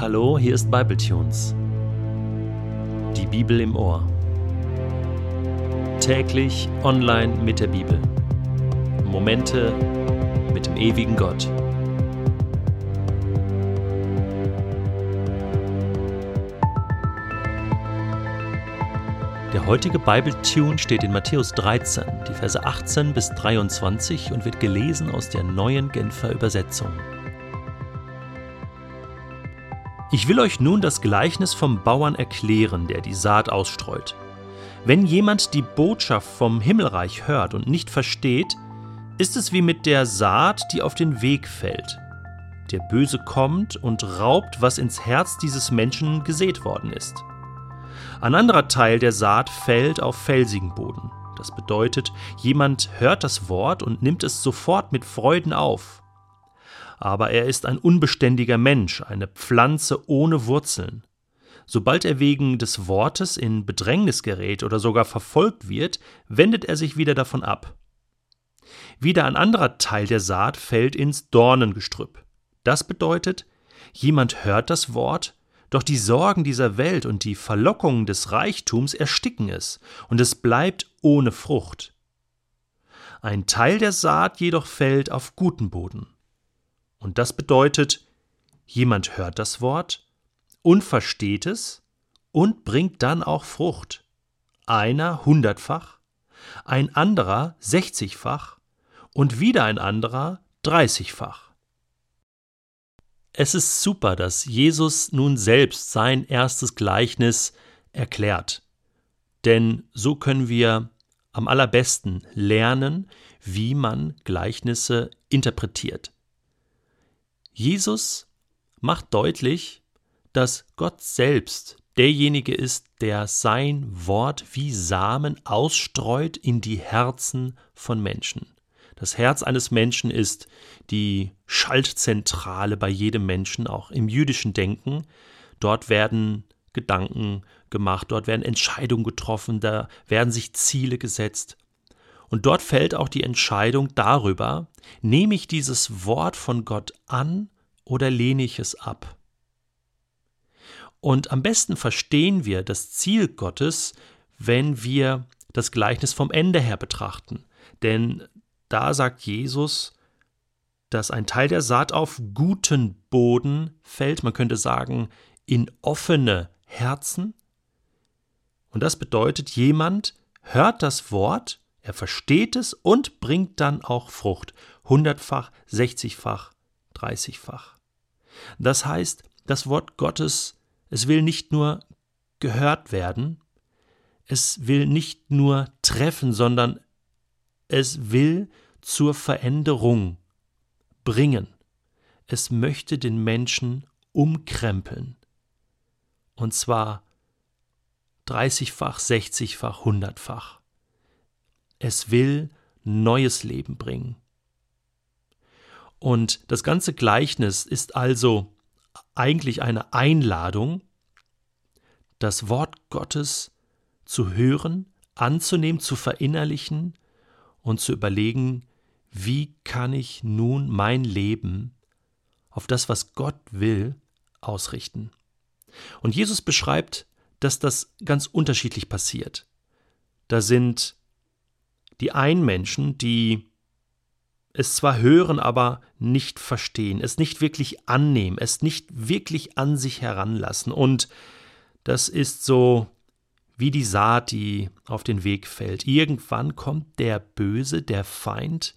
Hallo, hier ist Bibletunes. Die Bibel im Ohr. Täglich online mit der Bibel. Momente mit dem ewigen Gott. Der heutige Bibletune steht in Matthäus 13, die Verse 18 bis 23 und wird gelesen aus der neuen Genfer Übersetzung. Ich will euch nun das Gleichnis vom Bauern erklären, der die Saat ausstreut. Wenn jemand die Botschaft vom Himmelreich hört und nicht versteht, ist es wie mit der Saat, die auf den Weg fällt. Der Böse kommt und raubt, was ins Herz dieses Menschen gesät worden ist. Ein anderer Teil der Saat fällt auf felsigen Boden. Das bedeutet, jemand hört das Wort und nimmt es sofort mit Freuden auf aber er ist ein unbeständiger Mensch, eine Pflanze ohne Wurzeln. Sobald er wegen des Wortes in Bedrängnis gerät oder sogar verfolgt wird, wendet er sich wieder davon ab. Wieder ein anderer Teil der Saat fällt ins Dornengestrüpp. Das bedeutet, jemand hört das Wort, doch die Sorgen dieser Welt und die Verlockungen des Reichtums ersticken es, und es bleibt ohne Frucht. Ein Teil der Saat jedoch fällt auf guten Boden. Und das bedeutet, jemand hört das Wort und versteht es und bringt dann auch Frucht. Einer hundertfach, ein anderer sechzigfach und wieder ein anderer dreißigfach. Es ist super, dass Jesus nun selbst sein erstes Gleichnis erklärt. Denn so können wir am allerbesten lernen, wie man Gleichnisse interpretiert. Jesus macht deutlich, dass Gott selbst derjenige ist, der sein Wort wie Samen ausstreut in die Herzen von Menschen. Das Herz eines Menschen ist die Schaltzentrale bei jedem Menschen, auch im jüdischen Denken. Dort werden Gedanken gemacht, dort werden Entscheidungen getroffen, da werden sich Ziele gesetzt. Und dort fällt auch die Entscheidung darüber, nehme ich dieses Wort von Gott an oder lehne ich es ab? Und am besten verstehen wir das Ziel Gottes, wenn wir das Gleichnis vom Ende her betrachten. Denn da sagt Jesus, dass ein Teil der Saat auf guten Boden fällt, man könnte sagen, in offene Herzen. Und das bedeutet, jemand hört das Wort er versteht es und bringt dann auch Frucht. Hundertfach, sechzigfach, dreißigfach. Das heißt, das Wort Gottes, es will nicht nur gehört werden, es will nicht nur treffen, sondern es will zur Veränderung bringen. Es möchte den Menschen umkrempeln. Und zwar dreißigfach, sechzigfach, hundertfach. Es will neues Leben bringen. Und das ganze Gleichnis ist also eigentlich eine Einladung, das Wort Gottes zu hören, anzunehmen, zu verinnerlichen und zu überlegen, wie kann ich nun mein Leben auf das, was Gott will, ausrichten. Und Jesus beschreibt, dass das ganz unterschiedlich passiert. Da sind die Einmenschen, die es zwar hören, aber nicht verstehen, es nicht wirklich annehmen, es nicht wirklich an sich heranlassen. Und das ist so wie die Saat, die auf den Weg fällt. Irgendwann kommt der Böse, der Feind,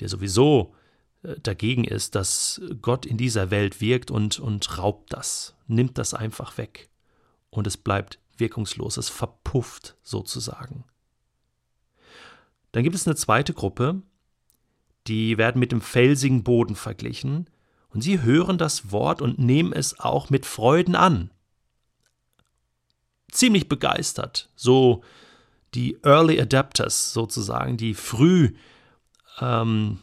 der sowieso äh, dagegen ist, dass Gott in dieser Welt wirkt und, und raubt das, nimmt das einfach weg. Und es bleibt wirkungslos, es verpufft sozusagen. Dann gibt es eine zweite Gruppe, die werden mit dem felsigen Boden verglichen, und sie hören das Wort und nehmen es auch mit Freuden an. Ziemlich begeistert, so die Early Adapters sozusagen, die früh ähm,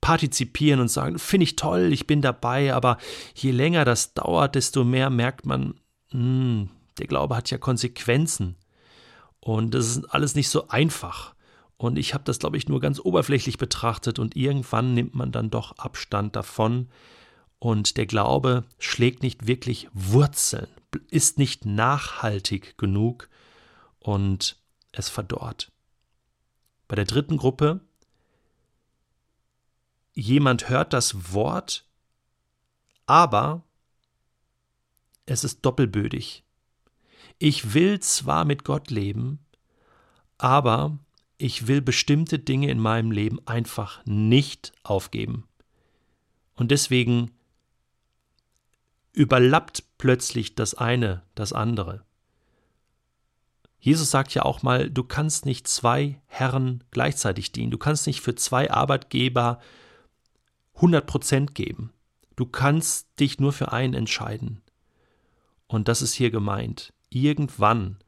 partizipieren und sagen, finde ich toll, ich bin dabei, aber je länger das dauert, desto mehr merkt man, mh, hm, der Glaube hat ja Konsequenzen. Und das ist alles nicht so einfach. Und ich habe das, glaube ich, nur ganz oberflächlich betrachtet und irgendwann nimmt man dann doch Abstand davon und der Glaube schlägt nicht wirklich Wurzeln, ist nicht nachhaltig genug und es verdorrt. Bei der dritten Gruppe, jemand hört das Wort, aber es ist doppelbödig. Ich will zwar mit Gott leben, aber ich will bestimmte Dinge in meinem Leben einfach nicht aufgeben. Und deswegen überlappt plötzlich das eine das andere. Jesus sagt ja auch mal, du kannst nicht zwei Herren gleichzeitig dienen. Du kannst nicht für zwei Arbeitgeber 100 Prozent geben. Du kannst dich nur für einen entscheiden. Und das ist hier gemeint. Irgendwann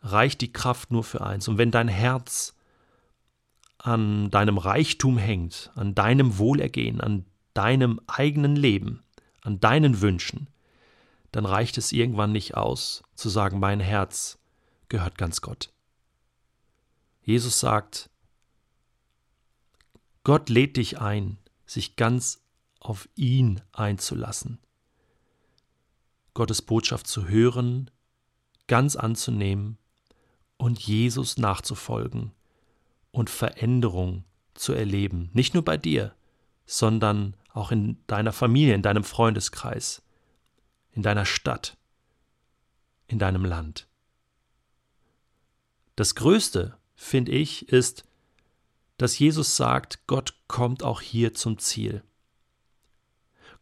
reicht die Kraft nur für eins. Und wenn dein Herz an deinem Reichtum hängt, an deinem Wohlergehen, an deinem eigenen Leben, an deinen Wünschen, dann reicht es irgendwann nicht aus, zu sagen, mein Herz gehört ganz Gott. Jesus sagt, Gott lädt dich ein, sich ganz auf ihn einzulassen, Gottes Botschaft zu hören, ganz anzunehmen und Jesus nachzufolgen und Veränderung zu erleben, nicht nur bei dir, sondern auch in deiner Familie, in deinem Freundeskreis, in deiner Stadt, in deinem Land. Das Größte, finde ich, ist, dass Jesus sagt, Gott kommt auch hier zum Ziel.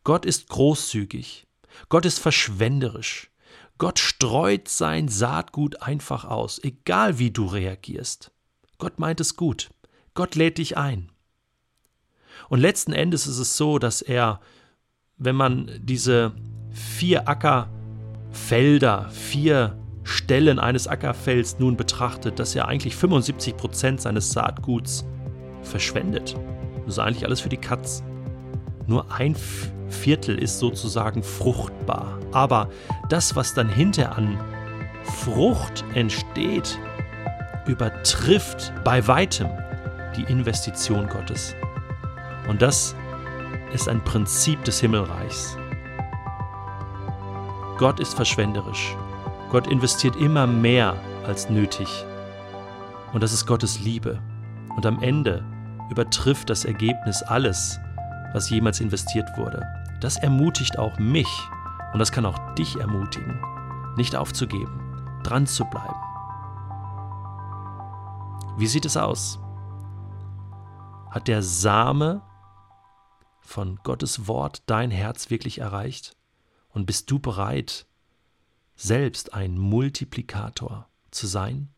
Gott ist großzügig, Gott ist verschwenderisch, Gott streut sein Saatgut einfach aus, egal wie du reagierst. Gott meint es gut, Gott lädt dich ein. Und letzten Endes ist es so, dass er, wenn man diese vier Ackerfelder, vier Stellen eines Ackerfelds nun betrachtet, dass er eigentlich 75 Prozent seines Saatguts verschwendet. Das ist eigentlich alles für die Katz. Nur ein Viertel ist sozusagen fruchtbar. Aber das, was dann hinter an Frucht entsteht, übertrifft bei weitem die Investition Gottes. Und das ist ein Prinzip des Himmelreichs. Gott ist verschwenderisch. Gott investiert immer mehr als nötig. Und das ist Gottes Liebe. Und am Ende übertrifft das Ergebnis alles, was jemals investiert wurde. Das ermutigt auch mich und das kann auch dich ermutigen, nicht aufzugeben, dran zu bleiben. Wie sieht es aus? Hat der Same von Gottes Wort dein Herz wirklich erreicht? Und bist du bereit, selbst ein Multiplikator zu sein?